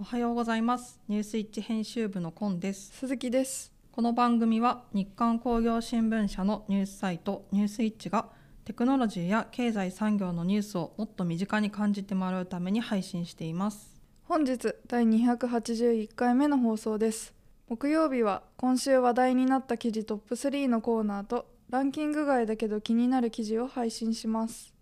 おはようございます。ニュースイッチ編集部のコンです。鈴木です。この番組は日刊工業新聞社のニュースサイトニュースイッチがテクノロジーや経済産業のニュースをもっと身近に感じてもらうために配信しています。本日第281回目の放送です。木曜日は今週話題になった記事トップ3のコーナーとランキング外だけど気になる記事を配信します。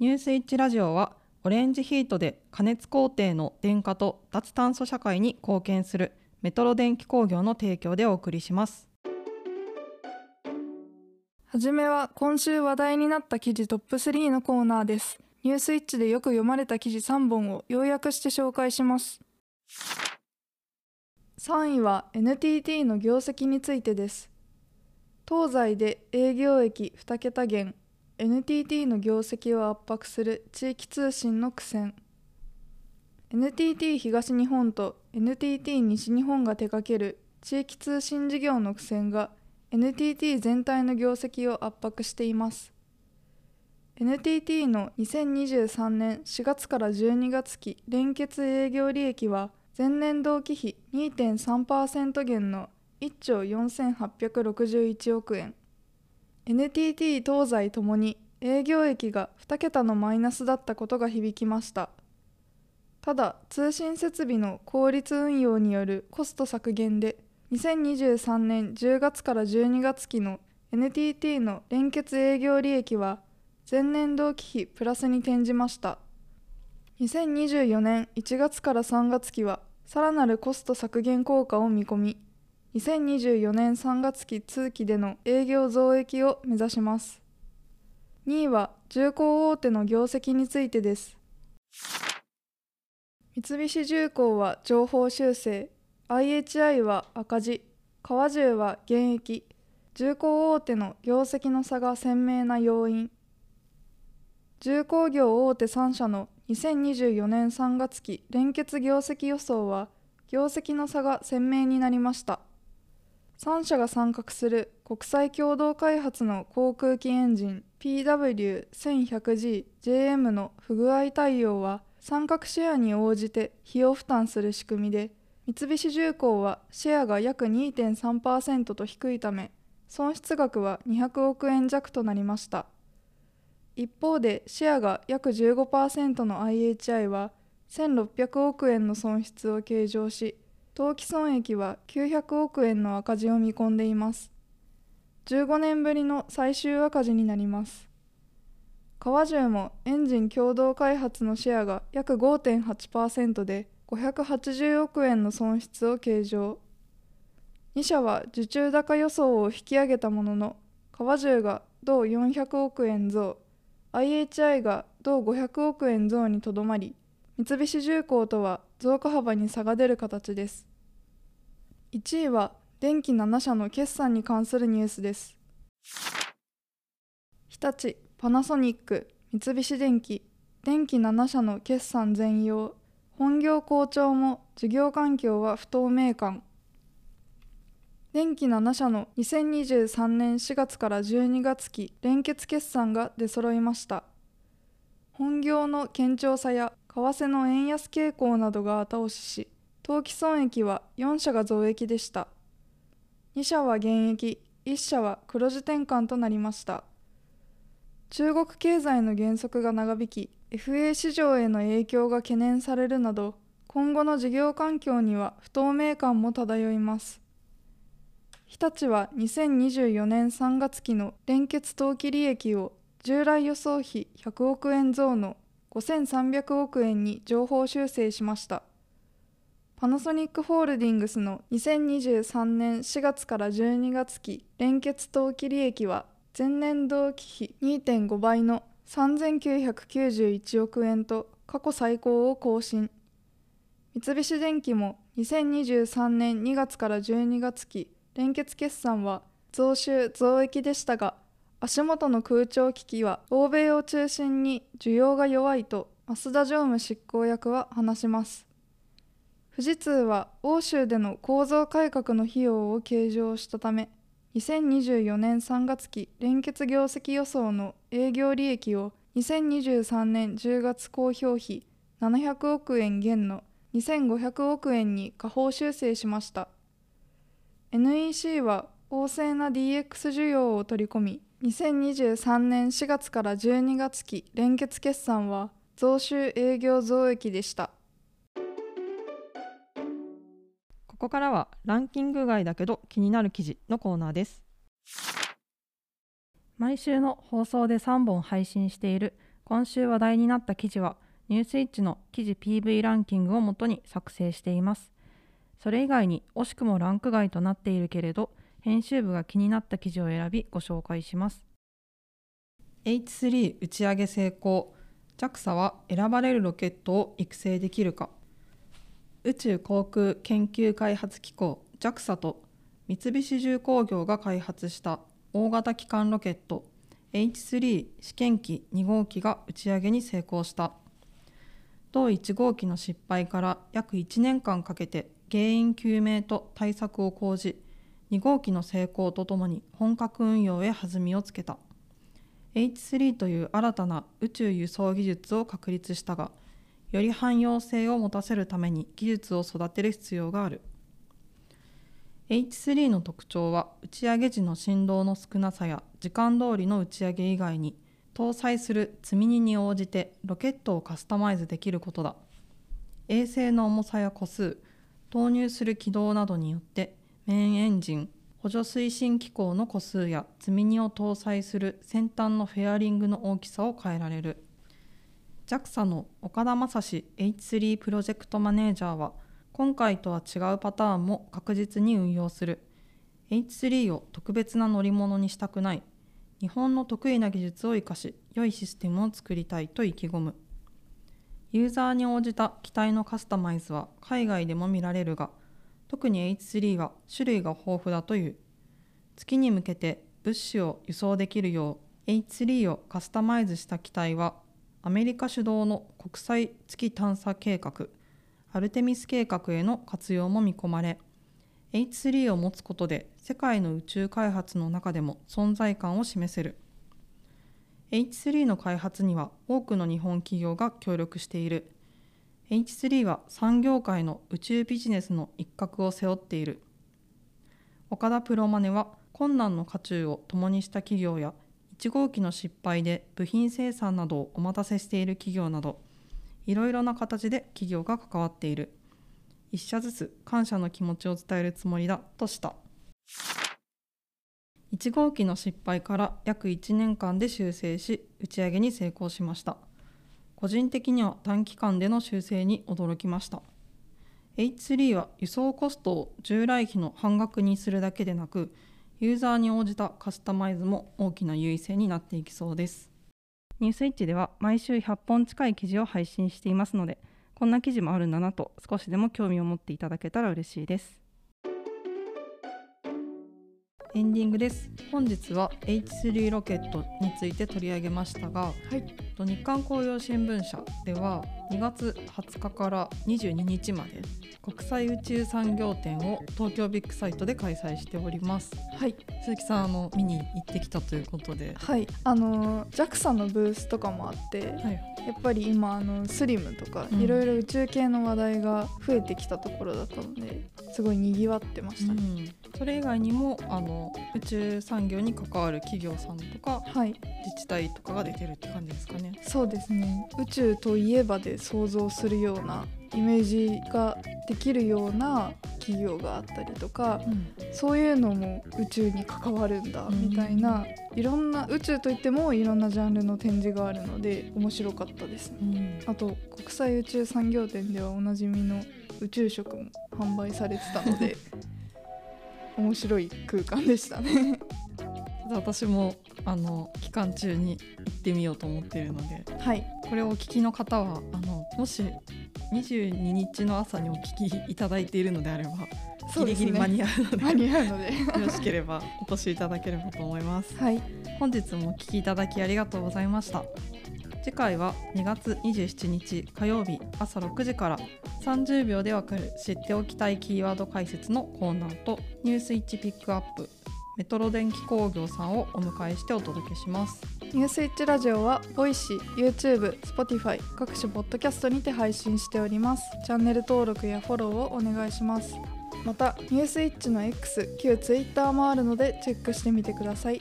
ニュースイッチラジオはオレンジヒートで加熱工程の電化と脱炭素社会に貢献するメトロ電気工業の提供でお送りします。はじめは今週話題になった記事トップ3のコーナーです。ニュースイッチでよく読まれた記事3本を要約して紹介します。3位は NTT の業績についてです。東西で営業益2桁減。NTT の業績を圧迫する地域通信の苦戦。NTT 東日本と NTT 西日本が手掛ける地域通信事業の苦戦が NTT 全体の業績を圧迫しています。NTT の2023年4月から12月期連結営業利益は前年同期比2.3%減の1兆4861億円。NTT 東西ともに営業益が2桁のマイナスだったことが響きました。ただ通信設備の効率運用によるコスト削減で2023年10月から12月期の NTT の連結営業利益は前年同期比プラスに転じました。2024年1月から3月期はさらなるコスト削減効果を見込み2024年3月期通期での営業増益を目指します。2位は重工大手の業績についてです。三菱重工は情報修正。IHI は赤字。川中は減益。重工大手の業績の差が鮮明な要因。重工業大手3社の2024年3月期連結業績予想は業績の差が鮮明になりました。3社が参画する国際共同開発の航空機エンジン PW1100GJM の不具合対応は参画シェアに応じて費用負担する仕組みで三菱重工はシェアが約2.3%と低いため損失額は200億円弱となりました。一方でシェアが約15%の IHI は1600億円の損失を計上し当期損益は900億円の赤字を見込んでいます。15年ぶりの最終赤字になります。川中もエンジン共同開発のシェアが約5.8%で580億円の損失を計上。2社は受注高予想を引き上げたものの川中が同400億円増 IHI が同500億円増にとどまり三菱重工とは増加幅に差が出る形です。1位は電気7社の決算に関するニュースです。日立パナソニック三菱電機。電気7社の決算全容。本業好調も事業環境は不透明感。電気7社の2023年4月から12月期連結決算が出揃いました。本業の堅調さや為替の円安傾向などが後押しし当期損益は4社が増益でした。2社は減益1社は黒字転換となりました。中国経済の減速が長引き FA 市場への影響が懸念されるなど今後の事業環境には不透明感も漂います。日立は2024年3月期の連結当期利益を従来予想比100億円増の5300億円に上方修正しました。パナソニックホールディングスの2023年4月から12月期連結当期利益は前年同期比2.5倍の3991億円と過去最高を更新。三菱電機も2023年2月から12月期連結決算は増収増益でしたが足元の空調機器は欧米を中心に需要が弱いと増田常務執行役は話します。富士通は欧州での構造改革の費用を計上したため2024年3月期連結業績予想の営業利益を2023年10月公表比700億円減の2500億円に下方修正しました。NEC は旺盛な DX 需要を取り込み2023年4月から12月期連結決算は増収営業増益でした。ここからはランキング外だけど気になる記事のコーナーです。毎週の放送で3本配信している今週話題になった記事はニュースイッチの記事 PV ランキングをもとに作成しています。それ以外に惜しくもランク外となっているけれど編集部が気になった記事を選びご紹介します。H3 打ち上げ成功。JAXA は選ばれるロケットを育成できるか。宇宙航空研究開発機構。JAXA と三菱重工業が開発した大型基幹ロケット。H3 試験機2号機が打ち上げに成功した。同1号機の失敗から約1年間かけて原因究明と対策を講じ2号機の成功とともに本格運用へ弾みをつけた。H3 という新たな宇宙輸送技術を確立したがより汎用性を持たせるために技術を育てる必要がある。H3 の特徴は打ち上げ時の振動の少なさや時間通りの打ち上げ以外に搭載する積み荷に応じてロケットをカスタマイズできることだ。衛星の重さや個数投入する軌道などによってメインエンジン補助推進機構の個数や積み荷を搭載する先端のフェアリングの大きさを変えられる。JAXA の岡田正史 H3 プロジェクトマネージャーは今回とは違うパターンも確実に運用する。H3 を特別な乗り物にしたくない。日本の得意な技術を生かし良いシステムを作りたいと意気込む。ユーザーに応じた機体のカスタマイズは海外でも見られるが特に H3 は種類が豊富だという。月に向けて物資を輸送できるよう H3 をカスタマイズした機体はアメリカ主導の国際月探査計画アルテミス計画への活用も見込まれ H3 を持つことで世界の宇宙開発の中でも存在感を示せる。H3 の開発には多くの日本企業が協力している。H3 は産業界の宇宙ビジネスの一角を背負っている。岡田プロマネは困難の渦中を共にした企業や1号機の失敗で部品生産などをお待たせしている企業などいろいろな形で企業が関わっている。一社ずつ感謝の気持ちを伝えるつもりだとした。1号機の失敗から約1年間で修正し打ち上げに成功しました。個人的には短期間での修正に驚きました。H3 は輸送コストを従来費の半額にするだけでなくユーザーに応じたカスタマイズも大きな優位性になっていきそうです。ニュースイッチでは毎週100本近い記事を配信していますのでこんな記事もあるんだなと少しでも興味を持っていただけたら嬉しいです。エンディングです。本日は H3 ロケットについて取り上げましたが、はい。日刊工業新聞社では2月20日から22日まで国際宇宙産業展を東京ビッグサイトで開催しております。はい。鈴木さんあの見に行ってきたということで、はい。あの JAXA のブースとかもあってはい、やっぱり今あのスリムとかうん。いろいろ宇宙系の話題が増えてきたところだったのですごいにぎわってましたね、うん、それ以外にもあの宇宙産業に関わる企業さんとかはい。自治体とかが出てるって感じですかね。そうですね。宇宙といえばで想像するようなイメージができるような企業があったりとかそういうのも宇宙に関わるんだうん。みたいな、いろんな宇宙といってもいろんなジャンルの展示があるので面白かったですね。うん。あと国際宇宙産業展ではおなじみの宇宙食も販売されてたので 面白い空間でしたね。私もあの期間中に行ってみようと思っているのではい。これをお聞きの方はあのもし22日の朝にお聞きいただいているのであれば、そうですね。ギリギリ間に合うので間に合うので。よろしければお越しいただければと思います。はい。本日もお聞きいただきありがとうございました。次回は2月27日火曜日朝6時から30秒でわかる知っておきたいキーワード解説のコーナーとニュースイッチピックアップメトロ電気工業さんをお迎えしてお届けします。ニュニュースイッチラジオはボイシー、YouTube、Spotify 各種ポッドキャストにて配信しております。チャンネル登録やフォローをお願いします。またニュースイッチの X 旧 Twitter もあるのでチェックしてみてください。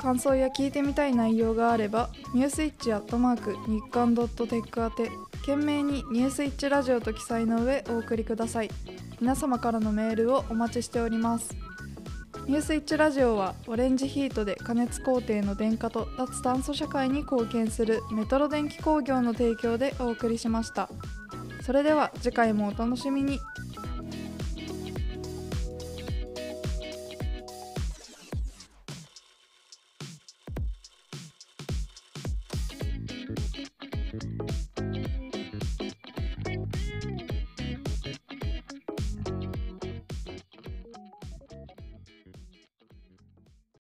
感想や聞いてみたい内容があればニュースイッチアットマーク日刊ドットテック宛て懸命にニュースイッチラジオと記載の上お送りください。皆様からのメールをお待ちしております。ニュースイッチラジオはオレンジヒートで加熱工程の電化と脱炭素社会に貢献するメトロ電気工業の提供でお送りしました。それでは次回もお楽しみに。